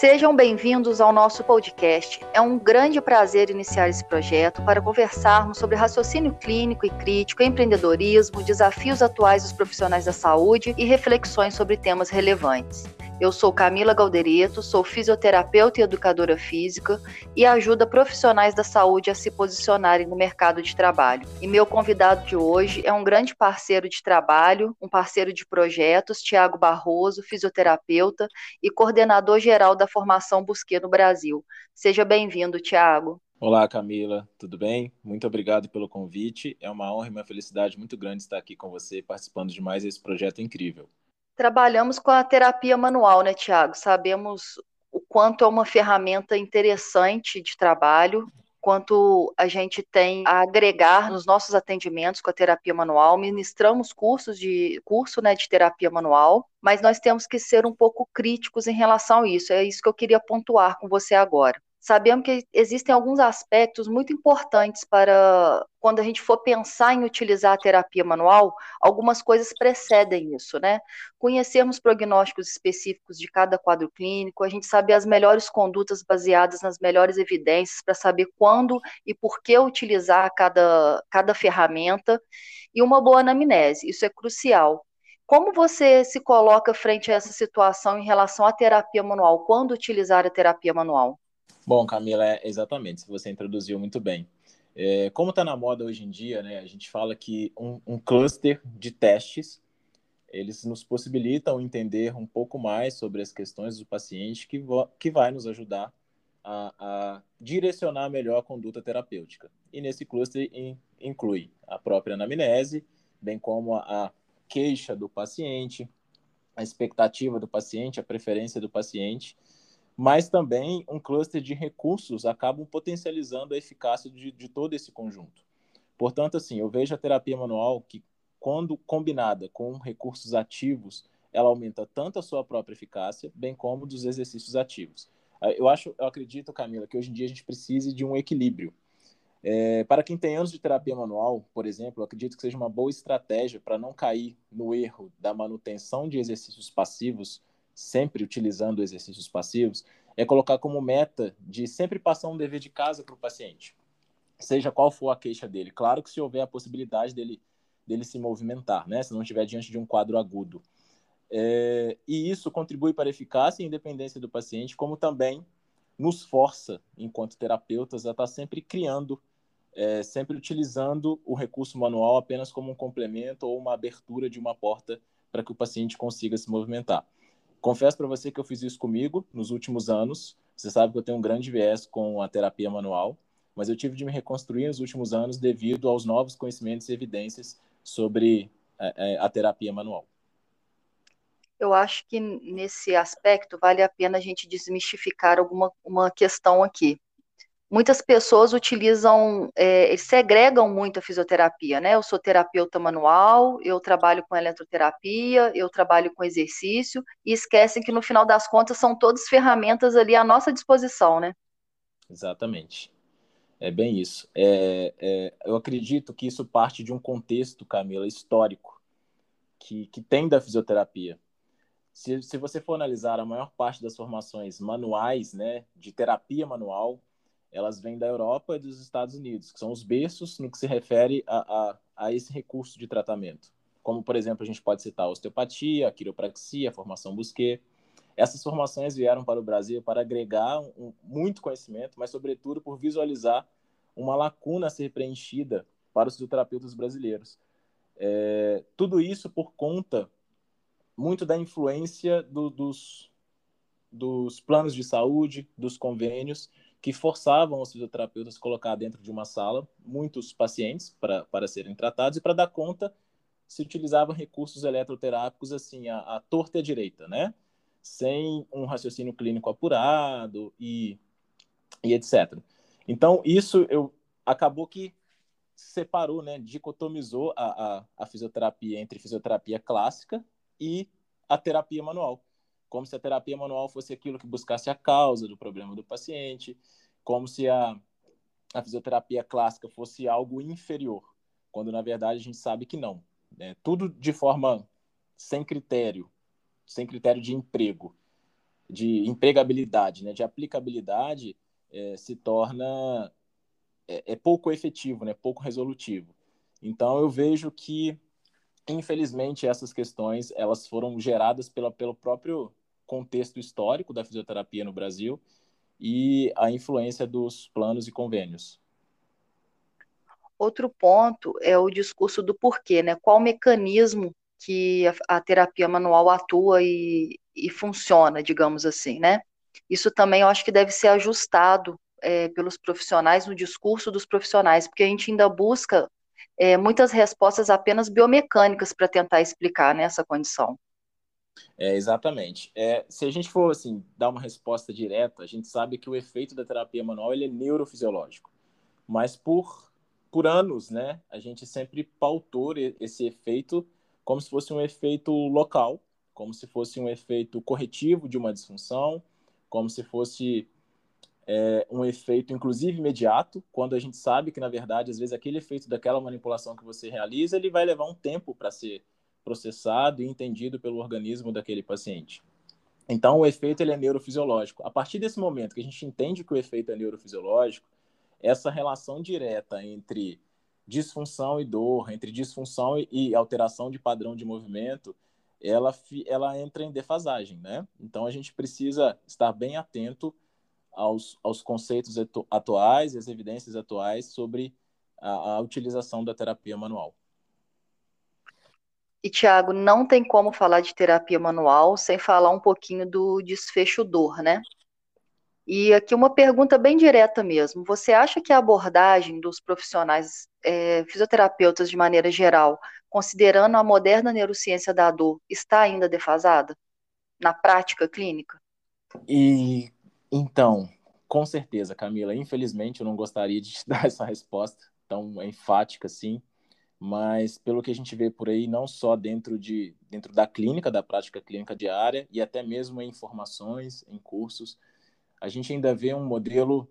Sejam bem-vindos ao nosso podcast. É um grande prazer iniciar esse projeto para conversarmos sobre raciocínio clínico e crítico, empreendedorismo, desafios atuais dos profissionais da saúde e reflexões sobre temas relevantes. Eu sou Camila Galdereto, sou fisioterapeuta e educadora física e ajuda profissionais da saúde a se posicionarem no mercado de trabalho. E meu convidado de hoje é um grande parceiro de trabalho, um parceiro de projetos, Tiago Barroso, fisioterapeuta e coordenador geral da formação Busquê no Brasil. Seja bem-vindo, Tiago. Olá, Camila, tudo bem? Muito obrigado pelo convite. É uma honra e uma felicidade muito grande estar aqui com você, participando de mais esse projeto incrível trabalhamos com a terapia manual, né, Tiago? Sabemos o quanto é uma ferramenta interessante de trabalho, quanto a gente tem a agregar nos nossos atendimentos com a terapia manual. Ministramos cursos de curso, né, de terapia manual, mas nós temos que ser um pouco críticos em relação a isso. É isso que eu queria pontuar com você agora sabemos que existem alguns aspectos muito importantes para quando a gente for pensar em utilizar a terapia manual, algumas coisas precedem isso, né? Conhecermos prognósticos específicos de cada quadro clínico, a gente saber as melhores condutas baseadas nas melhores evidências para saber quando e por que utilizar cada, cada ferramenta e uma boa anamnese, isso é crucial. Como você se coloca frente a essa situação em relação à terapia manual? Quando utilizar a terapia manual? Bom, Camila, é exatamente, você introduziu muito bem. É, como está na moda hoje em dia, né, a gente fala que um, um, cluster de testes, eles nos possibilitam entender um pouco mais sobre as questões do paciente que, que vai nos ajudar a, a, direcionar melhor a conduta terapêutica. E nesse cluster in, inclui a própria anamnese, bem como a, a queixa do paciente, a expectativa do paciente, a preferência do paciente, mas também um cluster de recursos acabam potencializando a eficácia de, de todo esse conjunto. Portanto, assim, eu vejo a terapia manual que, quando combinada com recursos ativos, ela aumenta tanto a sua própria eficácia, bem como dos exercícios ativos. Ah, eu acho, eu acredito, Camila, que hoje em dia a gente precise de um equilíbrio. É, para quem tem anos de terapia manual, por exemplo, eu acredito que seja uma boa estratégia para não cair no erro da manutenção de exercícios passivos sempre utilizando exercícios passivos, é colocar como meta de sempre passar um dever de casa para o paciente, seja qual for a queixa dele. Claro que se houver a possibilidade dele, dele se movimentar, né? se não estiver diante de um quadro agudo. É, e isso contribui para a eficácia e independência do paciente, como também nos força, enquanto terapeutas, a estar sempre criando, é, sempre utilizando o recurso manual apenas como um complemento ou uma abertura de uma porta para que o paciente consiga se movimentar. Confesso para você que eu fiz isso comigo nos últimos anos. Você sabe que eu tenho um grande viés com a terapia manual, mas eu tive de me reconstruir nos últimos anos devido aos novos conhecimentos e evidências sobre é, é, a terapia manual. Eu acho que nesse aspecto vale a pena a gente desmistificar alguma uma questão aqui muitas pessoas utilizam, é, segregam muito a fisioterapia, né? Eu sou terapeuta manual, eu trabalho com eletroterapia, eu trabalho com exercício, e esquecem que no final das contas são todas ferramentas ali à nossa disposição, né? Exatamente. É bem isso. É, é, eu acredito que isso parte de um contexto, Camila, histórico, que, que tem da fisioterapia. Se, se você for analisar a maior parte das formações manuais, né, de terapia manual, elas vêm da Europa e dos Estados Unidos, que são os berços no que se refere a, a, a esse recurso de tratamento. Como, por exemplo, a gente pode citar a osteopatia, a quiropraxia, a formação Busquet. Essas formações vieram para o Brasil para agregar um, muito conhecimento, mas, sobretudo, por visualizar uma lacuna a ser preenchida para os fisioterapeutas brasileiros. É, tudo isso por conta muito da influência do, dos, dos planos de saúde, dos convênios, que forçavam os fisioterapeutas a colocar dentro de uma sala muitos pacientes para, serem tratados e para dar conta se utilizavam recursos eletroterápicos assim, a, a torta e a direita, né? Sem um raciocínio clínico apurado e, e etc. Então, isso eu acabou que separou, né, dicotomizou a, a, a fisioterapia entre fisioterapia clássica e a terapia manual como se a terapia manual fosse aquilo que buscasse a causa do problema do paciente, como se a, a fisioterapia clássica fosse algo inferior, quando na verdade a gente sabe que não. Né? Tudo de forma sem critério, sem critério de emprego. de empregabilidade, né, de aplicabilidade, é, se torna é, é, pouco efetivo, né, pouco resolutivo. Então eu vejo que infelizmente essas questões elas foram geradas pela, pelo próprio contexto histórico da fisioterapia no Brasil e a influência dos planos e convênios. Outro ponto é o discurso do porquê, né? Qual mecanismo que a, a terapia manual atua e, e, funciona, digamos assim, né? Isso também eu acho que deve ser ajustado é, pelos profissionais no discurso dos profissionais, porque a gente ainda busca é, muitas respostas apenas biomecânicas para tentar explicar né, essa condição. É, exatamente. É, se a gente for assim dar uma resposta direta, a gente sabe que o efeito da terapia manual ele é neurofisiológico. Mas por, por anos, né, a gente sempre pautou esse efeito como se fosse um efeito local, como se fosse um efeito corretivo de uma disfunção, como se fosse é, um efeito, inclusive imediato, quando a gente sabe que, na verdade, às vezes aquele efeito daquela manipulação que você realiza, ele vai levar um tempo para ser processado e entendido pelo organismo daquele paciente. Então, o efeito ele é neurofisiológico. A partir desse momento que a gente entende que o efeito é neurofisiológico, essa relação direta entre disfunção e dor, entre disfunção e alteração de padrão de movimento, ela, ela entra em defasagem, né? Então, a gente precisa estar bem atento aos, aos conceitos atuais, as evidências atuais sobre a, a utilização da terapia manual. E, Tiago, não tem como falar de terapia manual sem falar um pouquinho do desfecho dor, né? E aqui uma pergunta bem direta mesmo. Você acha que a abordagem dos profissionais é, fisioterapeutas de maneira geral, considerando a moderna neurociência da dor, está ainda defasada na prática clínica? E então, com certeza, Camila. Infelizmente, eu não gostaria de te dar essa resposta tão enfática assim mas pelo que a gente vê por aí, não só dentro, de, dentro da clínica, da prática clínica diária, e até mesmo em formações, em cursos, a gente ainda vê um modelo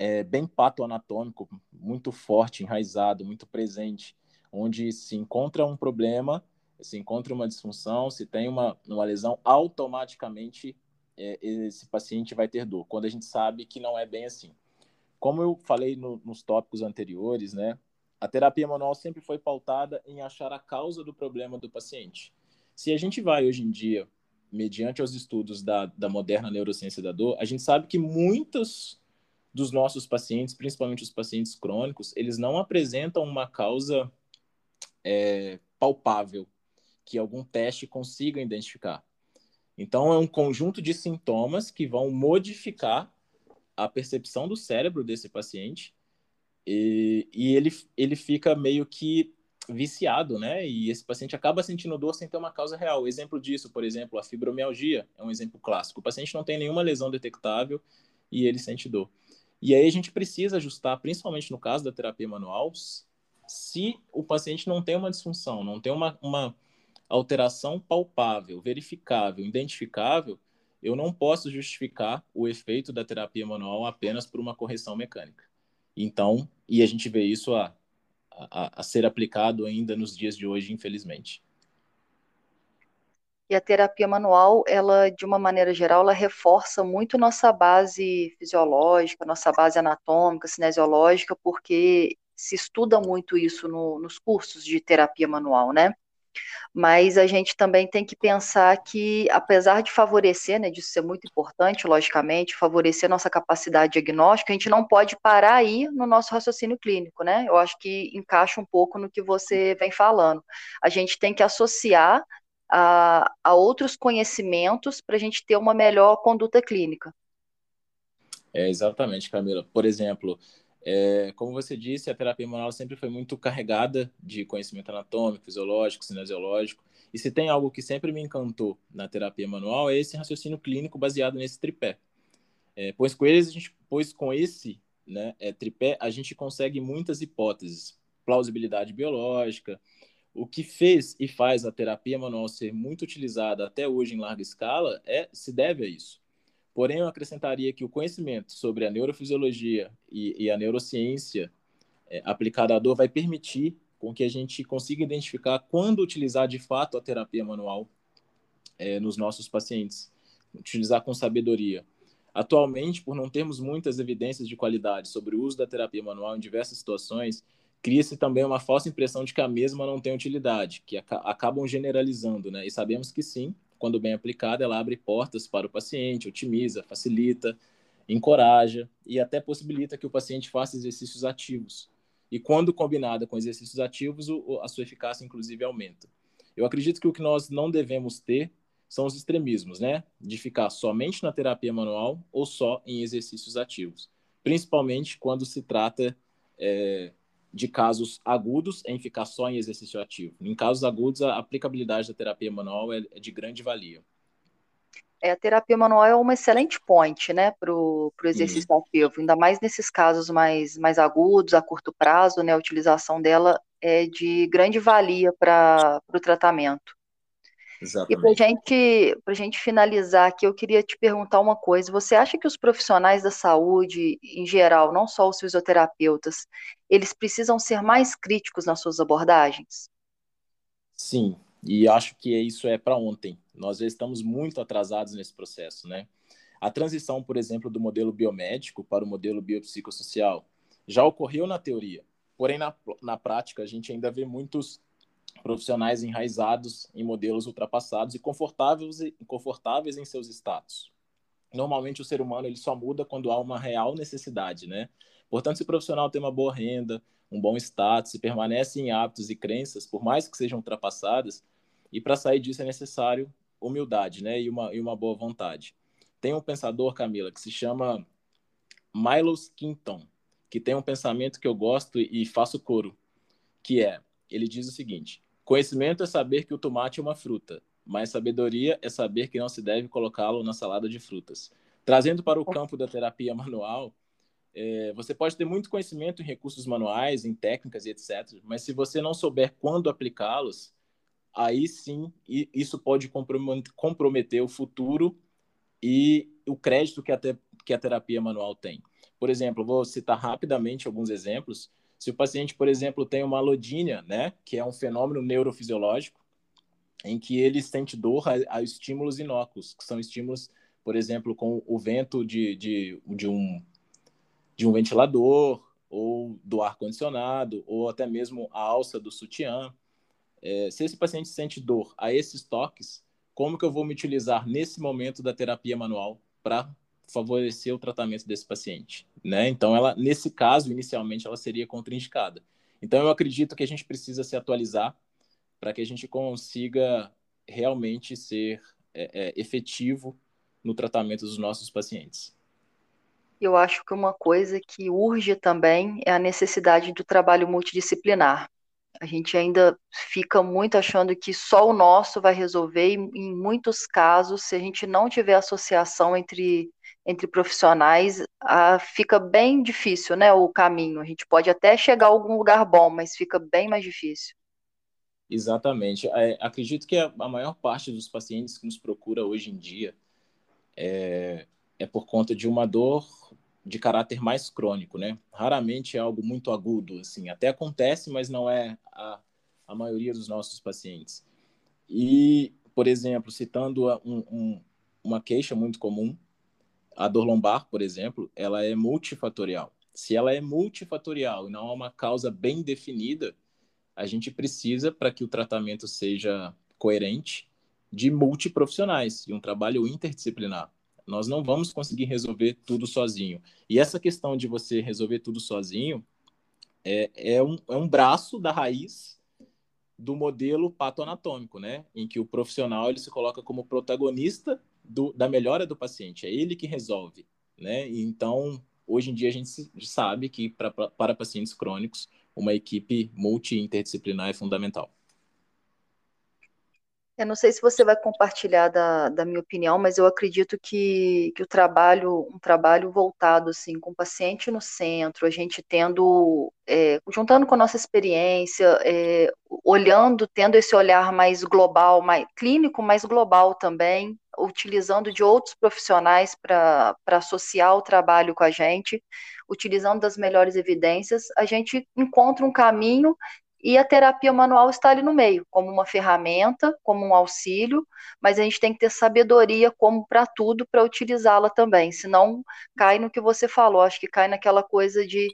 é, bem patoanatômico, muito forte, enraizado, muito presente, onde se encontra um problema, se encontra uma disfunção, se tem uma, uma lesão, automaticamente é, esse paciente vai ter dor, quando a gente sabe que não é bem assim. Como eu falei no, nos tópicos anteriores, né, a terapia manual sempre foi pautada em achar a causa do problema do paciente. Se a gente vai hoje em dia, mediante os estudos da, da moderna neurociência da dor, a gente sabe que muitos dos nossos pacientes, principalmente os pacientes crônicos, eles não apresentam uma causa é, palpável que algum teste consiga identificar. Então, é um conjunto de sintomas que vão modificar a percepção do cérebro desse paciente e, e ele, ele fica meio que viciado, né? E esse paciente acaba sentindo dor sem ter uma causa real. Exemplo disso, por exemplo, a fibromialgia é um exemplo clássico. O paciente não tem nenhuma lesão detectável e ele sente dor. E aí a gente precisa ajustar, principalmente no caso da terapia manual, se o paciente não tem uma disfunção, não tem uma, uma alteração palpável, verificável, identificável, eu não posso justificar o efeito da terapia manual apenas por uma correção mecânica. Então, e a gente vê isso a, a, a ser aplicado ainda nos dias de hoje, infelizmente. E a terapia manual, ela, de uma maneira geral, ela reforça muito nossa base fisiológica, nossa base anatômica, cinesiológica, porque se estuda muito isso no, nos cursos de terapia manual, né? Mas a gente também tem que pensar que, apesar de favorecer, né, disso ser muito importante, logicamente, favorecer nossa capacidade diagnóstica, a gente não pode parar aí no nosso raciocínio clínico, né? Eu acho que encaixa um pouco no que você vem falando. A gente tem que associar a, a outros conhecimentos para a gente ter uma melhor conduta clínica. É, exatamente, Camila. Por exemplo, é, como você disse, a terapia manual sempre foi muito carregada de conhecimento anatômico, fisiológico, cinesiológico. E se tem algo que sempre me encantou na terapia manual é esse raciocínio clínico baseado nesse tripé. É, pois com eles, a gente, pois com esse né, é, tripé, a gente consegue muitas hipóteses, plausibilidade biológica. O que fez e faz a terapia manual ser muito utilizada até hoje em larga escala é se deve a isso. Porém, eu acrescentaria que o conhecimento sobre a neurofisiologia e, e a neurociência é, aplicada à dor vai permitir com que a gente consiga identificar quando utilizar de fato a terapia manual é, nos nossos pacientes. utilizar com sabedoria. Atualmente, por não termos muitas evidências de qualidade sobre o uso da terapia manual em diversas situações, cria-se também uma falsa impressão de que a mesma não tem utilidade, que acabam generalizando, né? E sabemos que sim, quando bem aplicada, ela abre portas para o paciente, otimiza, facilita, encoraja e até possibilita que o paciente faça exercícios ativos. E quando combinada com exercícios ativos, a sua eficácia, inclusive, aumenta. Eu acredito que o que nós não devemos ter são os extremismos, né? De ficar somente na terapia manual ou só em exercícios ativos. Principalmente quando se trata é, de casos agudos em ficar só em exercício ativo. Em casos agudos, a aplicabilidade da terapia manual é, é de grande valia. É, a terapia manual é uma excelente ponte, né, para o exercício ativo, ainda mais nesses casos mais, mais agudos, a curto prazo, né, a utilização dela é de grande valia para o tratamento. Exatamente. E para gente, a gente finalizar aqui, eu queria te perguntar uma coisa. Você acha que os profissionais da saúde, em geral, não só os fisioterapeutas, eles precisam ser mais críticos nas suas abordagens? Sim, e acho que isso é para ontem. Nós já estamos muito atrasados nesse processo, né? A transição, por exemplo, do modelo biomédico para o modelo biopsicossocial já ocorreu na teoria, porém na, na prática a gente ainda vê muitos profissionais enraizados em modelos ultrapassados e confortáveis, e confortáveis em seus status. Normalmente o ser humano ele só muda quando há uma real necessidade, né? Portanto, se o profissional tem uma boa renda, um bom status, e permanece em hábitos e crenças, por mais que sejam ultrapassadas, e para sair disso é necessário humildade, né? E uma, e uma boa vontade. Tem um pensador, Camila, que se chama Milos Quinton, que tem um pensamento que eu gosto e faço coro, que é, ele diz o seguinte: Conhecimento é saber que o tomate é uma fruta, mas sabedoria é saber que não se deve colocá-lo na salada de frutas. Trazendo para o campo da terapia manual, é, você pode ter muito conhecimento em recursos manuais, em técnicas e etc., mas se você não souber quando aplicá-los, aí sim isso pode comprometer o futuro e o crédito que a, te, que a terapia manual tem. Por exemplo, vou citar rapidamente alguns exemplos. Se o paciente, por exemplo, tem uma alodínia, né, que é um fenômeno neurofisiológico, em que ele sente dor a, a estímulos inóculos, que são estímulos, por exemplo, com o vento de, de, de, um, de um ventilador, ou do ar-condicionado, ou até mesmo a alça do sutiã. É, se esse paciente sente dor a esses toques, como que eu vou me utilizar nesse momento da terapia manual para favorecer o tratamento desse paciente, né? Então, ela, nesse caso, inicialmente, ela seria contraindicada. Então, eu acredito que a gente precisa se atualizar para que a gente consiga realmente ser é, é, efetivo no tratamento dos nossos pacientes. Eu acho que uma coisa que urge também é a necessidade do trabalho multidisciplinar. A gente ainda fica muito achando que só o nosso vai resolver, e em muitos casos, se a gente não tiver associação entre entre profissionais, ah, fica bem difícil, né, o caminho. A gente pode até chegar a algum lugar bom, mas fica bem mais difícil. Exatamente. É, acredito que a, a, maior parte dos pacientes que nos procura hoje em dia é, é por conta de uma dor de caráter mais crônico, né? Raramente é algo muito agudo, assim. Até acontece, mas não é a, a maioria dos nossos pacientes. E, por exemplo, citando um, um, uma queixa muito comum, a dor lombar, por exemplo, ela é multifatorial. Se ela é multifatorial e não há uma causa bem definida, a gente precisa, para que o tratamento seja coerente, de multiprofissionais e um trabalho interdisciplinar. Nós não vamos conseguir resolver tudo sozinho. E essa questão de você resolver tudo sozinho é, é, um, é um braço da raiz do modelo patoanatômico, né? Em que o profissional ele se coloca como protagonista do, da melhora do paciente, é ele que resolve, né? Então, hoje em dia a gente sabe que pra, pra, para pacientes crônicos, uma equipe multi-interdisciplinar é fundamental. Eu não sei se você vai compartilhar da, da minha opinião, mas eu acredito que, que o trabalho, um trabalho voltado assim, com o paciente no centro, a gente tendo, é, juntando com a nossa experiência, é, olhando, tendo esse olhar mais global, mais clínico, mais global também, utilizando de outros profissionais para associar o trabalho com a gente, utilizando das melhores evidências, a gente encontra um caminho e a terapia manual está ali no meio, como uma ferramenta, como um auxílio, mas a gente tem que ter sabedoria como para tudo para utilizá-la também, senão cai no que você falou, acho que cai naquela coisa de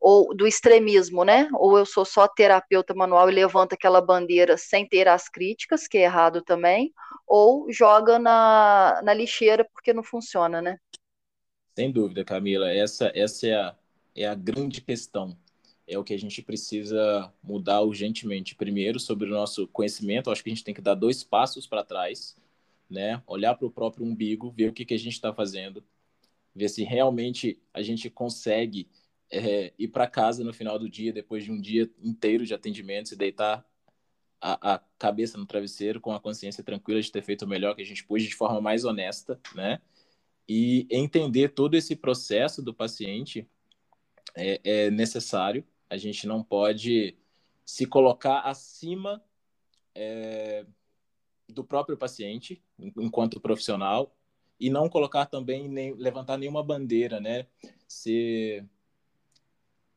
ou do extremismo, né? Ou eu sou só terapeuta manual e levanto aquela bandeira sem ter as críticas, que é errado também, ou joga na, na lixeira porque não funciona, né? Sem dúvida, Camila. Essa, essa é, a, é a grande questão. É o que a gente precisa mudar urgentemente. Primeiro, sobre o nosso conhecimento, acho que a gente tem que dar dois passos para trás, né? Olhar para o próprio umbigo, ver o que, que a gente está fazendo, ver se realmente a gente consegue é, ir para casa no final do dia, depois de um dia inteiro de atendimento, se deitar a, a, cabeça no travesseiro com a consciência tranquila de ter feito o melhor que a gente pôde de forma mais honesta, né? E entender todo esse processo do paciente é, é necessário. A gente não pode se colocar acima é, do próprio paciente enquanto profissional e não colocar também nem levantar nenhuma bandeira, né? Se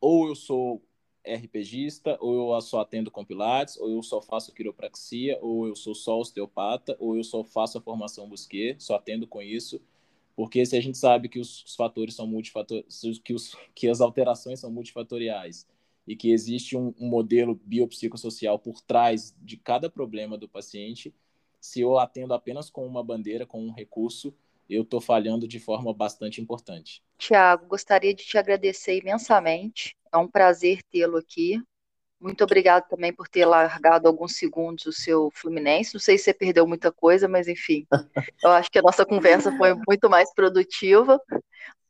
ou eu sou RPGista, ou eu só atendo com pilates, ou eu só faço quiropraxia, ou eu sou só osteopata, ou eu só faço a formação busquê, só atendo com isso. Porque se a gente sabe que os, fatores são multifatoriais, que, que as alterações são multifatoriais e que existe um, um modelo biopsicossocial por trás de cada problema do paciente, se eu atendo apenas com uma bandeira, com um recurso, eu estou falhando de forma bastante importante. Tiago, gostaria de te agradecer imensamente. É um prazer tê-lo aqui. Muito obrigado também por ter largado alguns segundos o seu Fluminense. Não sei se você perdeu muita coisa, mas enfim, eu acho que a nossa conversa foi muito mais produtiva.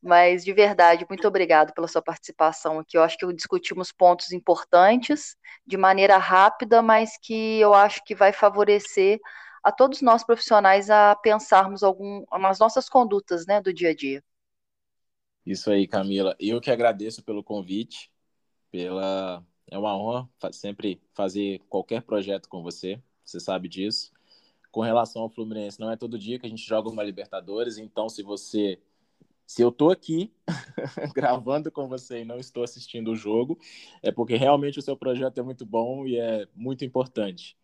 Mas de verdade, muito obrigado pela sua participação aqui. Eu acho que discutimos pontos importantes de maneira rápida, mas que eu acho que vai favorecer a todos nós profissionais a pensarmos algum, nas nossas condutas né, do dia a dia. Isso aí, Camila. Eu que agradeço pelo convite, pela é uma honra sempre fazer qualquer projeto com você, você sabe disso. Com relação ao Fluminense, não é todo dia que a gente joga uma Libertadores, então se você se eu tô aqui gravando com você e não estou assistindo o jogo, é porque realmente o seu projeto é muito bom e é muito importante.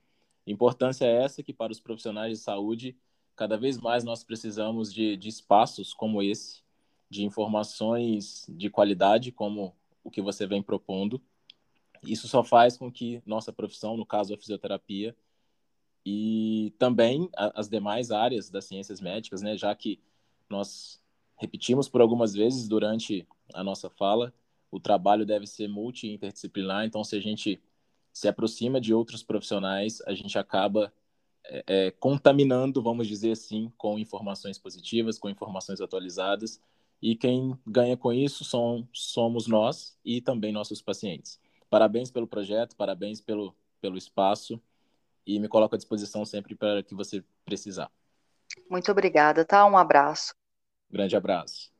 Importância é essa que, para os profissionais de saúde, cada vez mais nós precisamos de, de espaços como esse, de informações de qualidade, como o que você vem propondo. Isso só faz com que nossa profissão, no caso a fisioterapia, e também as demais áreas das ciências médicas, né, já que nós repetimos por algumas vezes durante a nossa fala, o trabalho deve ser multi-interdisciplinar, então se a gente se aproxima de outros profissionais, a gente acaba é, é, contaminando, vamos dizer assim, com informações positivas, com informações atualizadas. E quem ganha com isso são, somos nós e também nossos pacientes. Parabéns pelo projeto, parabéns pelo, pelo espaço e me coloco à disposição sempre para que você precisar. Muito obrigada, tá? Um abraço. Grande abraço.